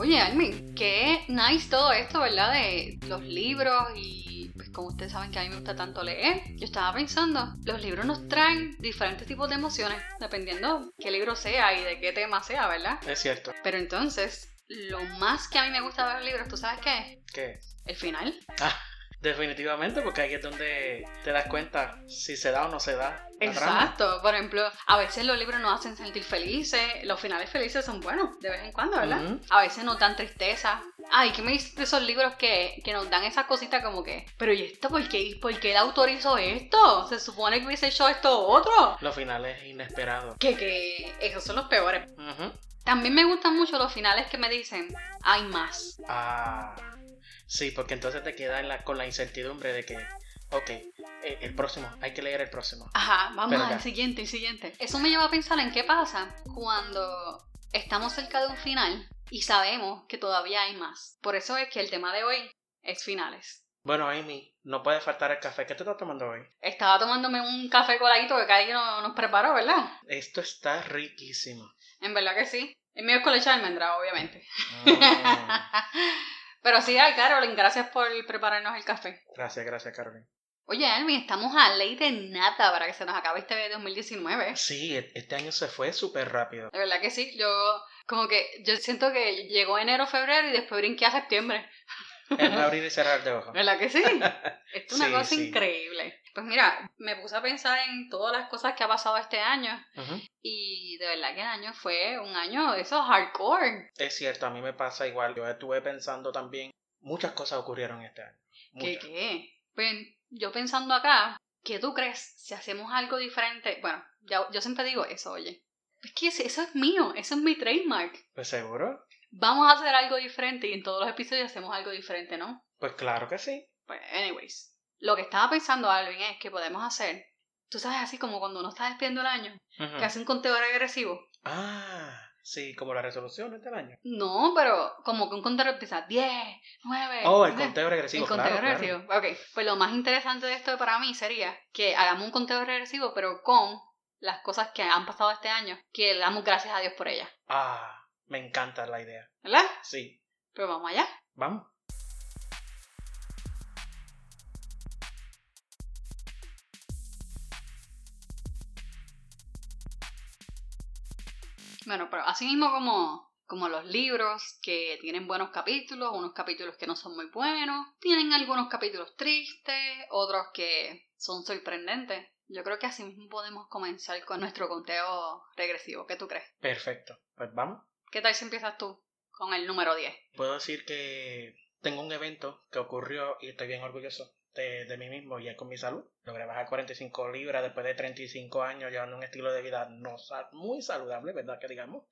Oye, Almi, qué nice todo esto, ¿verdad? De los libros y pues como ustedes saben que a mí me gusta tanto leer, yo estaba pensando, los libros nos traen diferentes tipos de emociones, dependiendo qué libro sea y de qué tema sea, ¿verdad? Es cierto. Pero entonces, lo más que a mí me gusta de los libros, ¿tú sabes qué es? ¿Qué? El final. Ah, definitivamente, porque ahí es donde te das cuenta si se da o no se da. la trama. Exacto. Por ejemplo, a veces los libros nos hacen sentir felices. Los finales felices son buenos de vez en cuando, ¿verdad? Ujú. A veces nos dan tristeza. Ay, ¿qué me dices de esos libros que, que nos dan esa cosita como que, pero ¿y esto por qué, por qué el autor hizo esto? Se supone que hubiese hecho esto otro. Los finales inesperados. Que, que esos son los peores. Ujú. También me gustan mucho los finales que me dicen, hay más. Ah, sí, porque entonces te quedas la- con la incertidumbre de que, ok, eh, el próximo, hay que leer el próximo. Ajá, vamos al siguiente, el siguiente. Eso me lleva a pensar en qué pasa cuando estamos cerca de un final y sabemos que todavía hay más. Por eso es que el tema de hoy es finales. Bueno, Amy, no puede faltar el café. ¿Qué te estás tomando hoy? Estaba tomándome un café coladito que Kai no- nos preparó, ¿verdad? Esto está riquísimo. En verdad que sí. El mío es con leche de almendra, obviamente. Mm, Pero sí, ay, Carolyn, gracias por prepararnos el café. gracias, gracias, Carolyn. Oye, Almi, estamos a ley de nada para que se nos acabe este 2019. Sí, e- este año se fue súper rápido. De verdad que sí, yo como que yo siento que llegó enero, febrero y después brinqué a septiembre. Es abrir y cerrar de ojos. ¿Verdad que sí? Esto es una Sí, cosa sí. increíble. Pues mira, me puse a pensar en todas las cosas que ha pasado este año y de verdad que el año fue un año de esos hardcore. Es cierto, a mí me pasa igual. Yo estuve pensando también, muchas cosas ocurrieron este año. ¿Qué Muchas. qué? Pues yo pensando acá, ¿qué tú crees si hacemos algo diferente? Bueno, ya, yo siempre digo eso, oye. Es que eso es mío, eso es mi trademark. Pues seguro. Vamos a hacer algo diferente y en todos los episodios hacemos algo diferente, ¿no? Pues claro que sí. Pues, anyways. Lo que estaba pensando, Alvin, es que podemos hacer, tú sabes, así como cuando uno está despidiendo el año, que hace un conteo regresivo. Ah, sí, como las resoluciones del año. No, pero como que un conteo empieza 10, 9. Oh, el 10. conteo regresivo, El conteo claro, claro. regresivo. Ok, pues lo más interesante de esto para mí sería que hagamos un conteo regresivo, pero con las cosas que han pasado este año, que le damos gracias a Dios por ellas. Ah, me encanta la idea. ¿Verdad? Sí, Pero vamos allá. vamos. Bueno, pero así mismo como, como los libros que tienen buenos capítulos, unos capítulos que no son muy buenos, tienen algunos capítulos tristes, otros que son sorprendentes. Yo creo que así mismo podemos comenzar con nuestro conteo regresivo. ¿Qué tú crees? Perfecto. Pues vamos. ¿Qué tal si empiezas tú con el número 10? Puedo decir que tengo un evento que ocurrió y estoy bien orgulloso de, de mí mismo y es con mi salud. Logré bajar 45 libras después de 35 años llevando un estilo de vida no muy saludable, ¿verdad? Que digamos.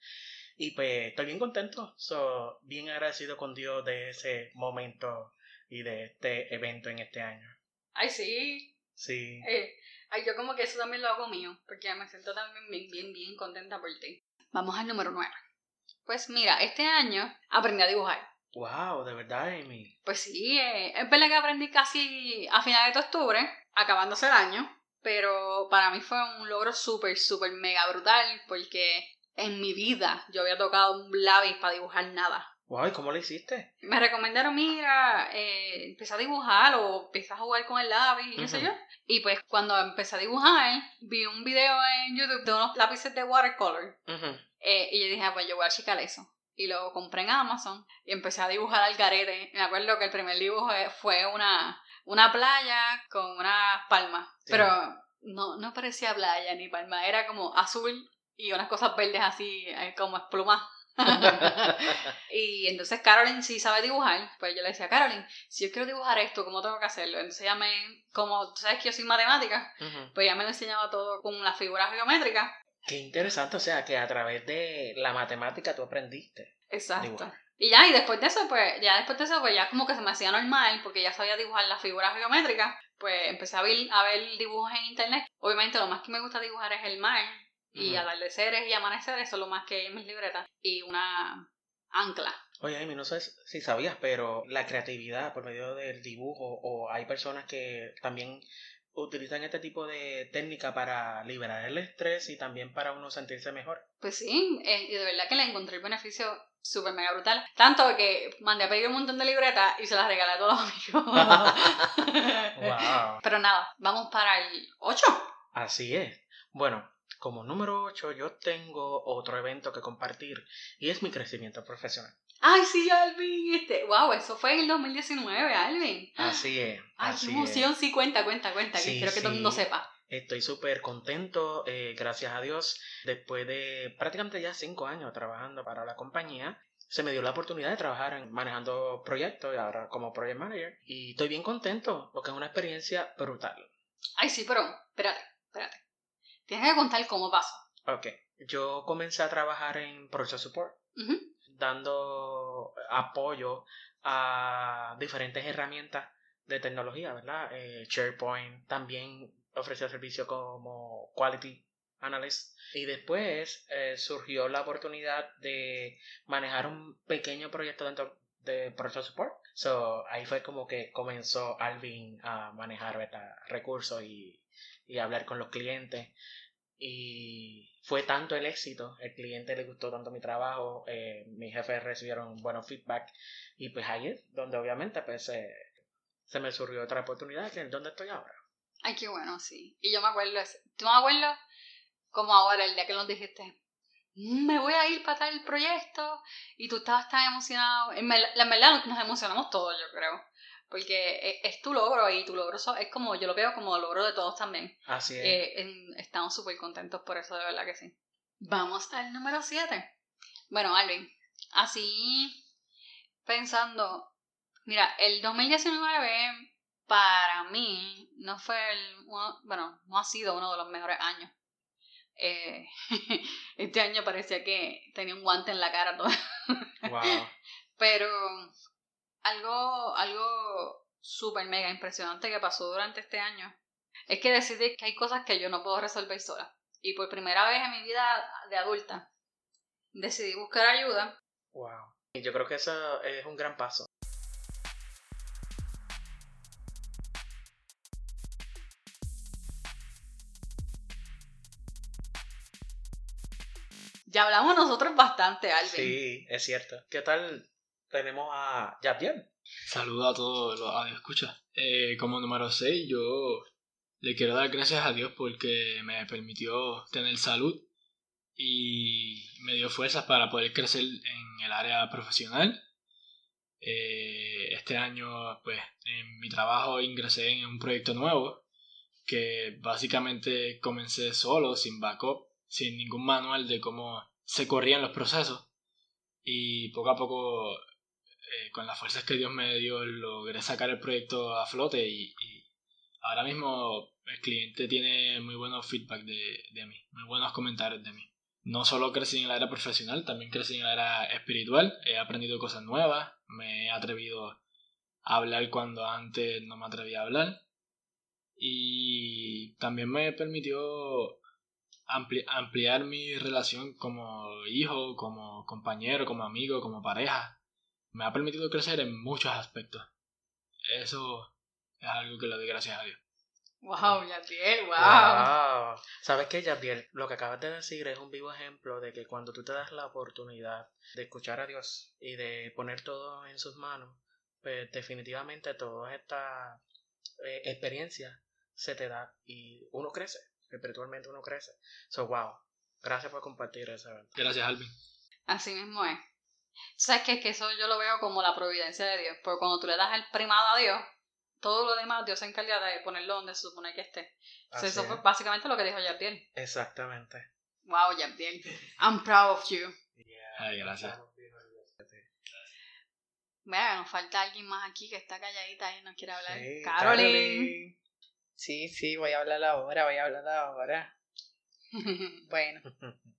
Y pues estoy bien contento, so, bien agradecido con Dios de ese momento y de este evento en este año. Ay, sí. Sí. Eh, ay, yo como que eso también lo hago mío, porque me siento también bien, bien, bien contenta por ti. Vamos al número 9. Pues mira, este año aprendí a dibujar. Wow, de verdad, Amy. Pues sí, eh, es verdad que aprendí casi a finales de octubre, acabándose el año, pero para mí fue un logro súper, súper mega brutal, porque en mi vida yo había tocado un lápiz para dibujar nada. Wow, ¿y cómo lo hiciste? Me recomendaron, mira, eh, empecé a dibujar o empecé a jugar con el lápiz y qué sé yo. Y pues cuando empecé a dibujar, vi un video en YouTube de unos lápices de watercolor. Eh, y yo dije, ah, pues yo voy a checar eso. Y lo compré en Amazon y empecé a dibujar al garete. Me acuerdo que el primer dibujo eh, fue una, una playa con unas palmas. Sí. Pero no, no parecía playa ni palma, era como azul y unas cosas verdes así, eh, como esplumas. y entonces Carolyn sí sabe dibujar. Pues yo le decía, Carolyn, si yo quiero dibujar esto, ¿cómo tengo que hacerlo? Entonces ella me, como tú sabes que yo soy matemática, pues ella me lo enseñaba todo con las figuras geométricas. Qué interesante, o sea, que a través de la matemática tú aprendiste. Exacto. Dibujar. Y ya, y después de eso, pues, ya después de eso, pues ya como que se me hacía normal, porque ya sabía dibujar las figuras geométricas, pues empecé a ver, a ver dibujos en internet. Obviamente lo más que me gusta dibujar es el mar, y Ujú. atardeceres y amaneceres, eso es lo más que hay en mis libretas. Y una ancla. Oye, Amy, no sé si sabías, pero la creatividad por medio del dibujo, o hay personas que también utilizan este tipo de técnica para liberar el estrés y también para uno sentirse mejor. Pues sí, eh, y de verdad que le encontré el beneficio súper mega brutal. Tanto que mandé a pedir un montón de libretas y se las regalé a todos los amigos. wow. Pero nada, vamos para el 8. Así es. Bueno, como número 8 yo tengo otro evento que compartir y es mi crecimiento profesional. Ay, sí, Alvin, este. Wow, eso fue en el 2019, Alvin. Así es. Ay, así qué es. emoción, sí, cuenta, cuenta, cuenta, que Sí, quiero que todo el mundo sí. sepa. Estoy súper contento, eh, gracias a Dios. Después de prácticamente ya cinco años trabajando para la compañía, se me dio la oportunidad de trabajar en, manejando proyectos y ahora como project manager. Y estoy bien contento porque es una experiencia brutal. Ay, sí, pero espérate, espérate. Tienes que contar cómo pasó. Ok, yo comencé a trabajar en Project Support, Ujú. Dando apoyo a diferentes herramientas de tecnología, ¿verdad? Eh, SharePoint también ofrecía servicio como Quality Analyst. Y después eh, surgió la oportunidad de manejar un pequeño proyecto dentro de Project Support. So, ahí fue como que comenzó Alvin a manejar ¿verdad? recursos y, y hablar con los clientes. Y fue tanto el éxito, el cliente le gustó tanto mi trabajo, eh, mis jefes recibieron buenos feedback y pues ahí es donde obviamente pues eh, se me surgió otra oportunidad que es donde estoy ahora. Ay, qué bueno, sí. Y yo me acuerdo, ¿tú me acuerdas? Como ahora, el día que nos dijiste, "Mm, me voy a ir para tal proyecto, y tú estabas tan emocionado. En la verdad, nos emocionamos todos, yo creo. Porque es, es tu logro, y tu logro so- es como, yo lo veo como logro de todos también. Así es. Eh, estamos súper contentos por eso, de verdad que sí. Vamos al número 7. Bueno, Alvin, así pensando, mira, el 2019 para mí no fue el, uno- bueno, no ha sido uno de los mejores años. Eh, este año parecía que tenía un guante en la cara todo. wow. Pero algo, algo súper mega impresionante que pasó durante este año es que decidí que hay cosas que yo no puedo resolver sola. Y por primera vez en mi vida de adulta decidí buscar ayuda. Wow. Y yo creo que eso es un gran paso. Ya hablamos nosotros bastante, Alvin. Sí, es cierto. ¿Qué tal? Tenemos a Yadiel. Saludo a todos los audioscuchas. Eh, como número 6, yo le quiero dar gracias a Dios porque me permitió tener salud y me dio fuerzas para poder crecer en el área profesional. Eh, este año, pues, en mi trabajo ingresé en un proyecto nuevo que básicamente comencé solo, sin backup, sin ningún manual de cómo se corrían los procesos. Y poco a poco eh, con las fuerzas que Dios me dio, logré sacar el proyecto a flote y, ahora mismo el cliente tiene muy buenos feedback de, de mí, muy buenos comentarios de mí. No solo crecí en el área profesional, también crecí en el área espiritual, he aprendido cosas nuevas, me he atrevido a hablar cuando antes no me atrevía a hablar. Y también me permitió ampli- ampliar mi relación como hijo, como compañero, como amigo, como pareja me ha permitido crecer en muchos aspectos. Eso es algo que le doy gracias a Dios. Wow, Yadiel, wow. Wow. ¿Sabes qué, Yadiel? Lo que acabas de decir es un vivo ejemplo de que cuando tú te das la oportunidad de escuchar a Dios y de poner todo en sus manos, pues definitivamente todas estas eh, experiencias se te da y uno crece, espiritualmente uno crece. So, wow. Gracias por compartir eso. Gracias, Alvin. Así mismo es. Sabes que, que eso yo lo veo como la providencia de Dios, porque cuando tú le das el primado a Dios, todo lo demás Dios se encarga de ponerlo donde se supone que esté. O sea, Así eso es. fue básicamente lo que dijo Yabdiel. Exactamente. Wow, Yabdiel. I'm proud of you. Ay, gracias. Vea, nos falta alguien más aquí que está calladita y no quiere hablar. Sí, Caroline. Sí, sí, voy a hablar ahora, voy a hablar ahora. Bueno,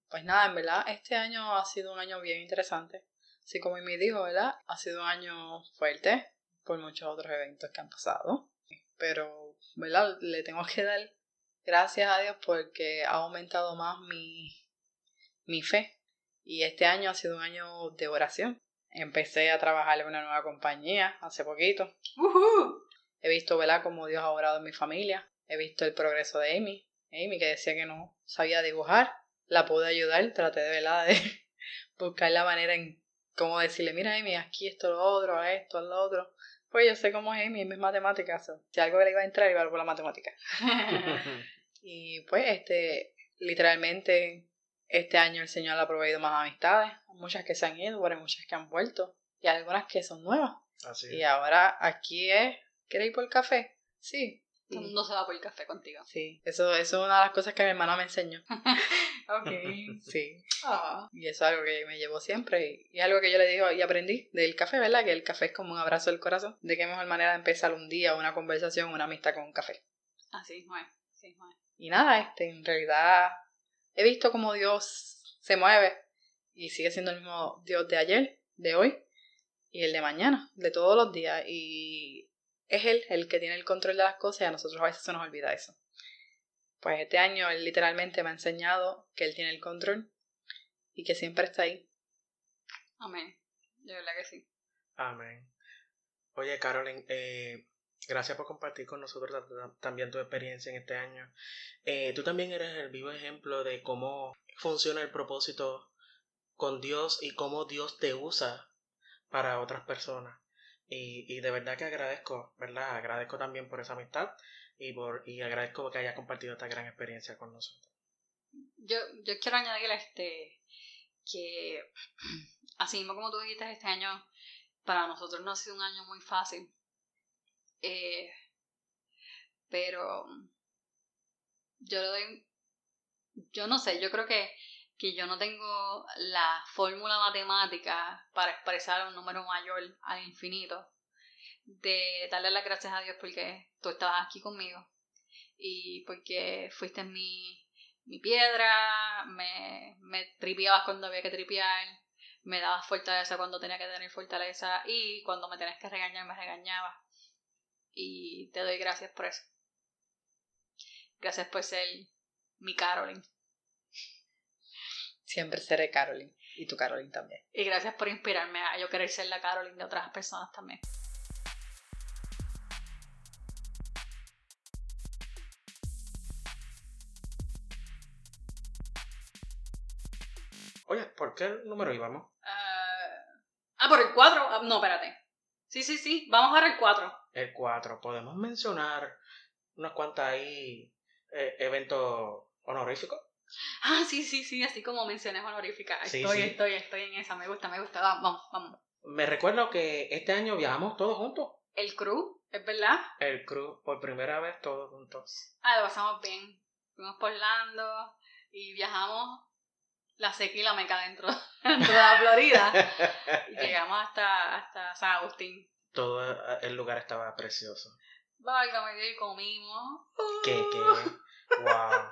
pues nada, en verdad, este año ha sido un año bien interesante. Así como me dijo, ¿verdad? Ha sido un año fuerte por muchos otros eventos que han pasado. Pero, ¿verdad? Le tengo que dar gracias a Dios porque ha aumentado más mi, mi fe. Y este año ha sido un año de oración. Empecé a trabajar en una nueva compañía hace poquito. Ujú. He visto, ¿verdad?, cómo Dios ha obrado en mi familia. He visto el progreso de Amy. Amy, que decía que no sabía dibujar. La pude ayudar. Traté de, ¿verdad?, de buscar la manera en como decirle, mira Amy, aquí esto, lo otro, esto, lo otro. Pues yo sé cómo es Amy, es matemáticas. Si algo le iba a entrar, iba a por la matemática. y pues, este, literalmente, este año el Señor ha proveído más amistades. Muchas que se han ido, pero hay muchas que han vuelto. Y algunas que son nuevas. Así Y ahora aquí es, ¿quieres ir por el café? Sí. Todo el mundo se va por el café contigo. Sí, eso, eso es una de las cosas que mi hermana me enseñó. Ok. Sí, Ah. y eso es algo que me llevó siempre y, y algo que yo le digo y aprendí del café, ¿verdad? Que el café es como un abrazo del corazón. De qué mejor manera de empezar un día, una conversación, una amistad con un café. Así es. Así es. Y nada, este, en realidad he visto cómo Dios se mueve y sigue siendo el mismo Dios de ayer, de hoy y el de mañana, de todos los días. Y es Él el que tiene el control de las cosas y a nosotros a veces se nos olvida eso. Pues este año Él literalmente me ha enseñado que Él tiene el control y que siempre está ahí. Amén. De verdad que sí. Amén. Oye, Carolyn, eh, gracias por compartir con nosotros ta- ta- también tu experiencia en este año. Eh, tú también eres el vivo ejemplo de cómo funciona el propósito con Dios y cómo Dios te usa para otras personas. Y, y de verdad que agradezco, ¿verdad? Agradezco también por esa amistad y, por, y agradezco que hayas compartido esta gran experiencia con nosotros. Yo, yo quiero añadir este que así mismo como tú dijiste este año para nosotros no ha sido un año muy fácil Eh, pero yo le doy yo no sé yo creo que que yo no tengo la fórmula matemática para expresar un número mayor al infinito de darle las gracias a Dios porque tú estabas aquí conmigo y porque fuiste mi mi piedra, me, me tripeabas cuando había que tripear, me dabas fortaleza cuando tenía que tener fortaleza y cuando me tenías que regañar me regañabas. Y te doy gracias por eso. Gracias por ser mi Carolyn. Siempre seré Caroline y tu Caroline también. Y gracias por inspirarme a yo querer ser la Carolyn de otras personas también. Oye, ¿por qué número íbamos? Ah, ah, por el 4. no, espérate. Sí, sí, sí. Vamos ahora el 4. El 4. Podemos mencionar unas cuantas ahí eh, eventos honoríficos. Ah, sí, sí, sí. Así como menciones honoríficas. Estoy, sí. estoy, estoy en esa. Me gusta, me gusta. Vamos, vamos. Me recuerdo que este año viajamos todos juntos. El crew, ¿es verdad? El crew, por primera vez todos juntos. Ah, lo pasamos bien. Fuimos por Orlando y viajamos la seca y la meca dentro, dentro de la Florida. Y llegamos hasta, hasta San Agustín. Todo eh, el lugar estaba precioso. Válgame Dios, y comimos. ¿Qué, qué? Wow.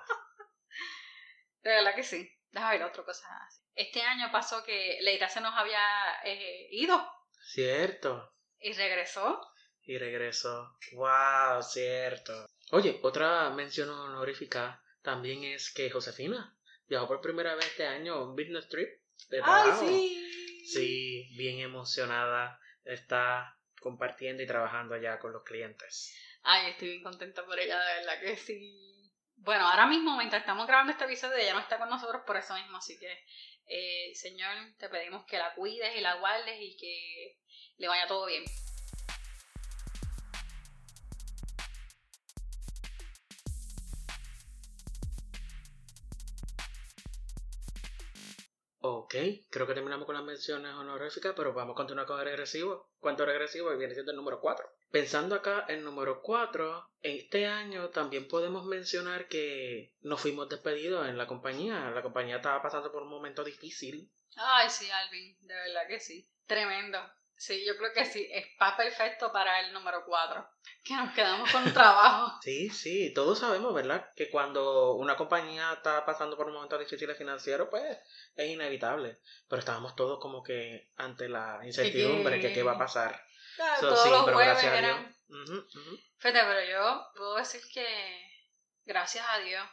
De verdad que sí. Déjame ver otra cosa. Este año pasó que Leita se nos había eh, ido Cierto. y regresó. Y regresó. Wow, cierto. Oye, otra mención honorífica también es que Josefina viajó por primera vez este año a un business trip de ¡Ay, sí! Sí, bien emocionada. Está compartiendo y trabajando allá con los clientes. Ay, estoy bien contenta por ella, de verdad que sí. Bueno, ahora mismo, mientras estamos grabando este episodio, ella no está con nosotros por eso mismo, así que, eh, Señor, te pedimos que la cuides y la guardes y que le vaya todo bien. Ok, creo que terminamos con las menciones honoríficas, pero vamos a continuar con el regresivo. ¿Cuánto regresivo? Y viene siendo el número 4. Pensando acá en número 4, este año también podemos mencionar que nos fuimos despedidos en la compañía. La compañía estaba pasando por un momento difícil. Ay, sí, Alvin, de verdad que sí. Tremendo. Sí, yo creo que sí, está perfecto para el número 4. Que nos quedamos con trabajo. Sí, sí, todos sabemos, ¿verdad? Que cuando una compañía está pasando por un momento difícil financiero, pues es inevitable. Pero estábamos todos como que ante la incertidumbre que qué va a pasar. Ah, So, Todos sí, los pero jueves gracias a eran Dios. Ujú, ujú. Fíjate, pero yo puedo decir que gracias a Dios,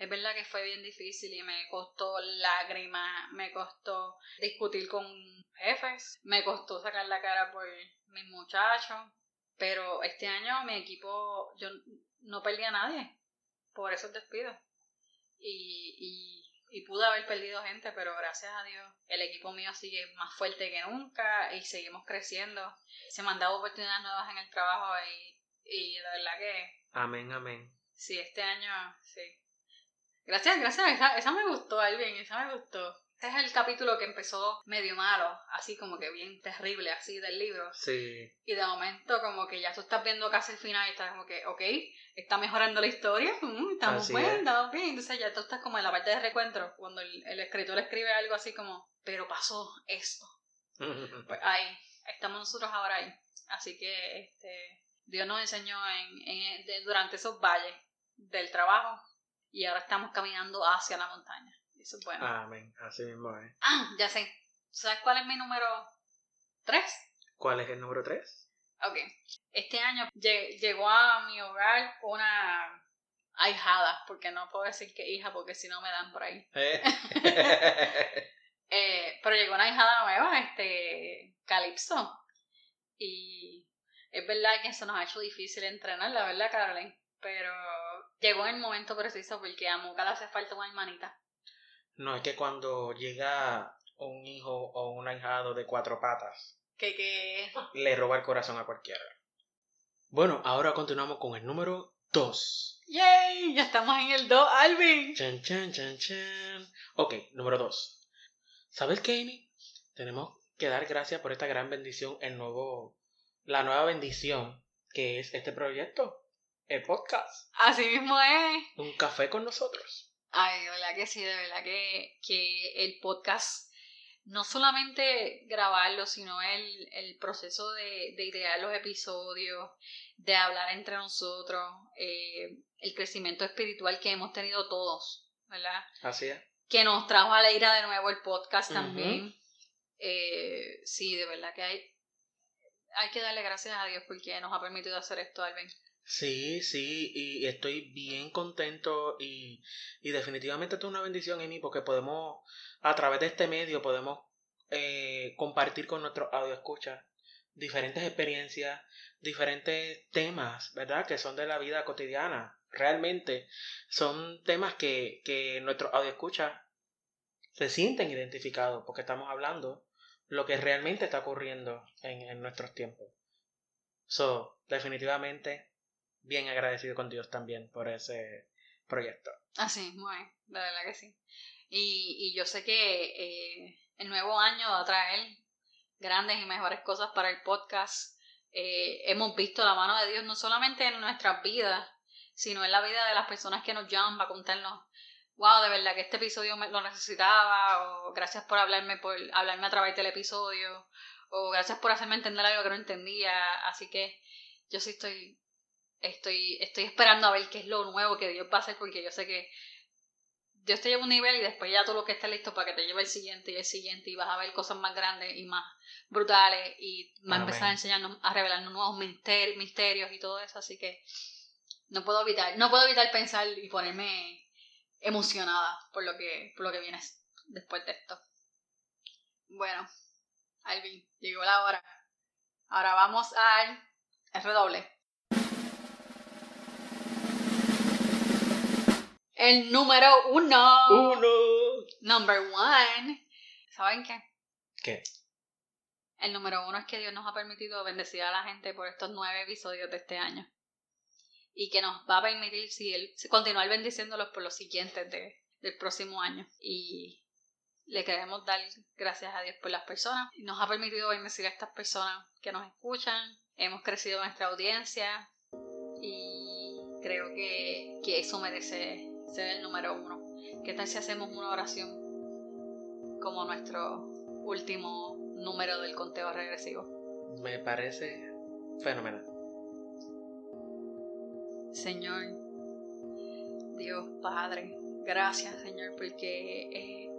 es verdad que fue bien difícil y me costó lágrimas, me costó discutir con jefes, me costó sacar la cara por mis muchachos, pero este año mi equipo, yo no perdí a nadie por esos despidos. Y, y y pude haber perdido gente, pero gracias a Dios el equipo mío sigue más fuerte que nunca y seguimos creciendo. Se me han dado oportunidades nuevas en el trabajo y, y de verdad que... Amén, amén. Sí, este año, sí. Gracias, gracias. Esa, esa me gustó, Alvin, esa me gustó. Este es el capítulo que empezó medio malo, así como que bien terrible, así del libro. Sí. Y de momento, como que ya tú estás viendo casi el final y estás como que, ok, está mejorando la historia, mm, estamos Así bien, es. estamos bien. Entonces ya tú estás como en la parte de recuentro, cuando el, el escritor escribe algo así como, pero pasó esto. Pues ahí, estamos nosotros ahora ahí. Así que este, Dios nos enseñó en, en- de- durante esos valles del trabajo y ahora estamos caminando hacia la montaña. Eso es bueno. Amén, así mismo es. Ah, ya sé. ¿Sabes cuál es mi número 3? ¿Cuál es el número 3? Ok. Este año lle- llegó a mi hogar una ahijada, porque no puedo decir que hija, porque si no me dan por ahí. Eh, pero llegó una hijada nueva, este, Calypso. Y es verdad que se nos ha hecho difícil entrenar, la verdad, Caroline. Pero llegó en el momento preciso porque a Moca le hace falta una hermanita. no, es que cuando llega un hijo o un ahijado de cuatro patas, Que, que le roba el corazón a cualquiera. Bueno, ahora continuamos con el número 2. ¡Yay! Ya estamos en el 2, Alvin. Chan, chan, chan, chan. Ok, número 2. ¿Sabes qué, Amy? Tenemos que dar gracias por esta gran bendición, el nuevo, la nueva bendición que es este proyecto, el podcast. Así mismo es. Un café con nosotros. Ay, de verdad que sí, de verdad que, que el podcast, no solamente grabarlo, sino el, el proceso de, de idear los episodios, de hablar entre nosotros, eh, el crecimiento espiritual que hemos tenido todos, ¿verdad? Así es. Que nos trajo a la ira de nuevo el podcast también. Eh, sí, de verdad que hay, hay que darle gracias a Dios porque nos ha permitido hacer esto, Alvin. Sí, sí, y estoy bien contento y, y definitivamente esto es una bendición, Amy, porque podemos, a través de este medio, podemos eh, compartir con nuestros escuchas diferentes experiencias, diferentes temas, ¿verdad? Que son de la vida cotidiana. Realmente son temas que, que nuestros escuchas se sienten identificados porque estamos hablando lo que realmente está ocurriendo en, en nuestros tiempos. So, definitivamente bien agradecido con Dios también por ese proyecto. Así, muy, de verdad que sí. Y, y yo sé que eh, el nuevo año va a traer grandes y mejores cosas para el podcast. Eh, hemos visto la mano de Dios no solamente en nuestras vidas, sino en la vida de las personas que nos llaman para contarnos, wow, de verdad que este episodio me- lo necesitaba, o gracias por hablarme, por hablarme a través del episodio, o gracias por hacerme entender algo que no entendía. Así que yo sí estoy estoy, estoy esperando a ver qué es lo nuevo que Dios va a hacer, porque yo sé que Dios te lleva un nivel y después ya tú lo que estés listo para que te lleve el siguiente y el siguiente y vas a ver cosas más grandes y más brutales y va a empezar a enseñarnos, a revelarnos nuevos mister- misterios y todo eso, así que no puedo evitar, no puedo evitar pensar y ponerme emocionada por lo que, por lo que viene después de esto. Bueno, Alvin, llegó la hora. Ahora vamos al redoble. El número uno. ¡Uno! Number one. ¿Saben qué? ¿Qué? El número uno es que Dios nos ha permitido bendecir a la gente por estos nueve episodios de este año. Y que nos va a permitir si él, continuar bendiciéndolos por los siguientes de, del próximo año. Y le queremos dar gracias a Dios por las personas. Nos ha permitido bendecir a estas personas que nos escuchan. Hemos crecido nuestra audiencia. Y creo que, que eso merece ser el número uno. ¿Qué tal si hacemos una oración como nuestro último número del conteo regresivo? Me parece fenomenal. Señor, Dios Padre, gracias Señor porque eh,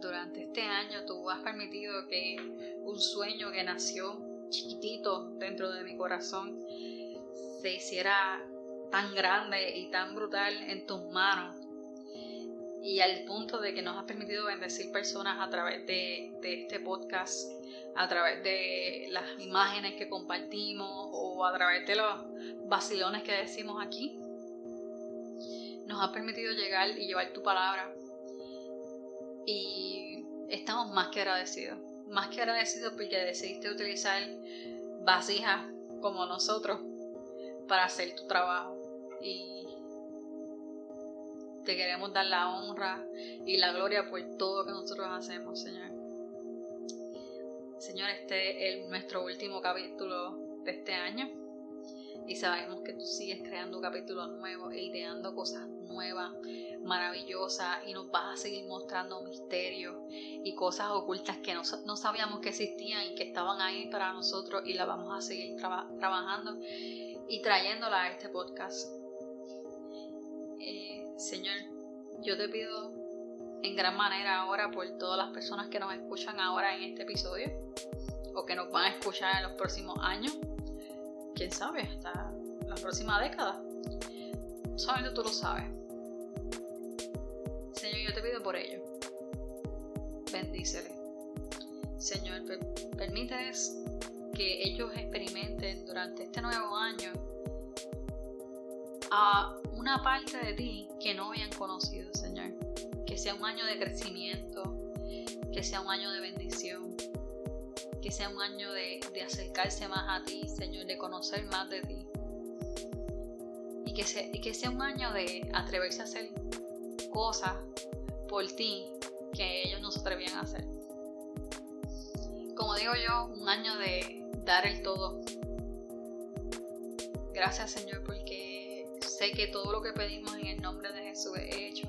durante este año tú has permitido que un sueño que nació chiquitito dentro de mi corazón se hiciera tan grande y tan brutal en tus manos y al punto de que nos has permitido bendecir personas a través de, este podcast, a través de las imágenes que compartimos o a través de los vacilones que decimos aquí. Nos has permitido llegar y llevar tu palabra Y estamos más que agradecidos. Más que agradecidos porque decidiste utilizar vasijas como nosotros para hacer tu trabajo. Y te queremos dar la honra y la gloria por todo que nosotros hacemos, Señor. Señor, este es nuestro último capítulo de este año y sabemos que tú sigues creando capítulos nuevos e ideando cosas nuevas, maravillosas y nos vas a seguir mostrando misterios y cosas ocultas que no, sabíamos que existían y que estaban ahí para nosotros y las vamos a seguir trabajando y trayéndola a este podcast. Eh, Señor, yo te pido en gran manera ahora por todas las personas que nos escuchan ahora en este episodio o que nos van a escuchar en los próximos años quién sabe, hasta la próxima década. Solamente tú lo sabes. Señor, yo te pido por ello. Bendícele. Señor, permíteles que ellos experimenten durante este nuevo año a una parte de ti que no habían conocido, Señor. Que sea un año de crecimiento, que sea un año de bendición, que sea un año de, acercarse más a ti, Señor, de conocer más de ti. Y que, sea un año de atreverse a hacer cosas por ti que ellos no se atrevían a hacer. Como digo yo, un año de dar el todo. Gracias Señor porque sé que todo lo que pedimos en el nombre de Jesús es hecho.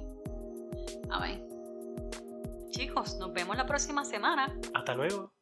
Amén. Chicos, nos vemos la próxima semana. Hasta luego.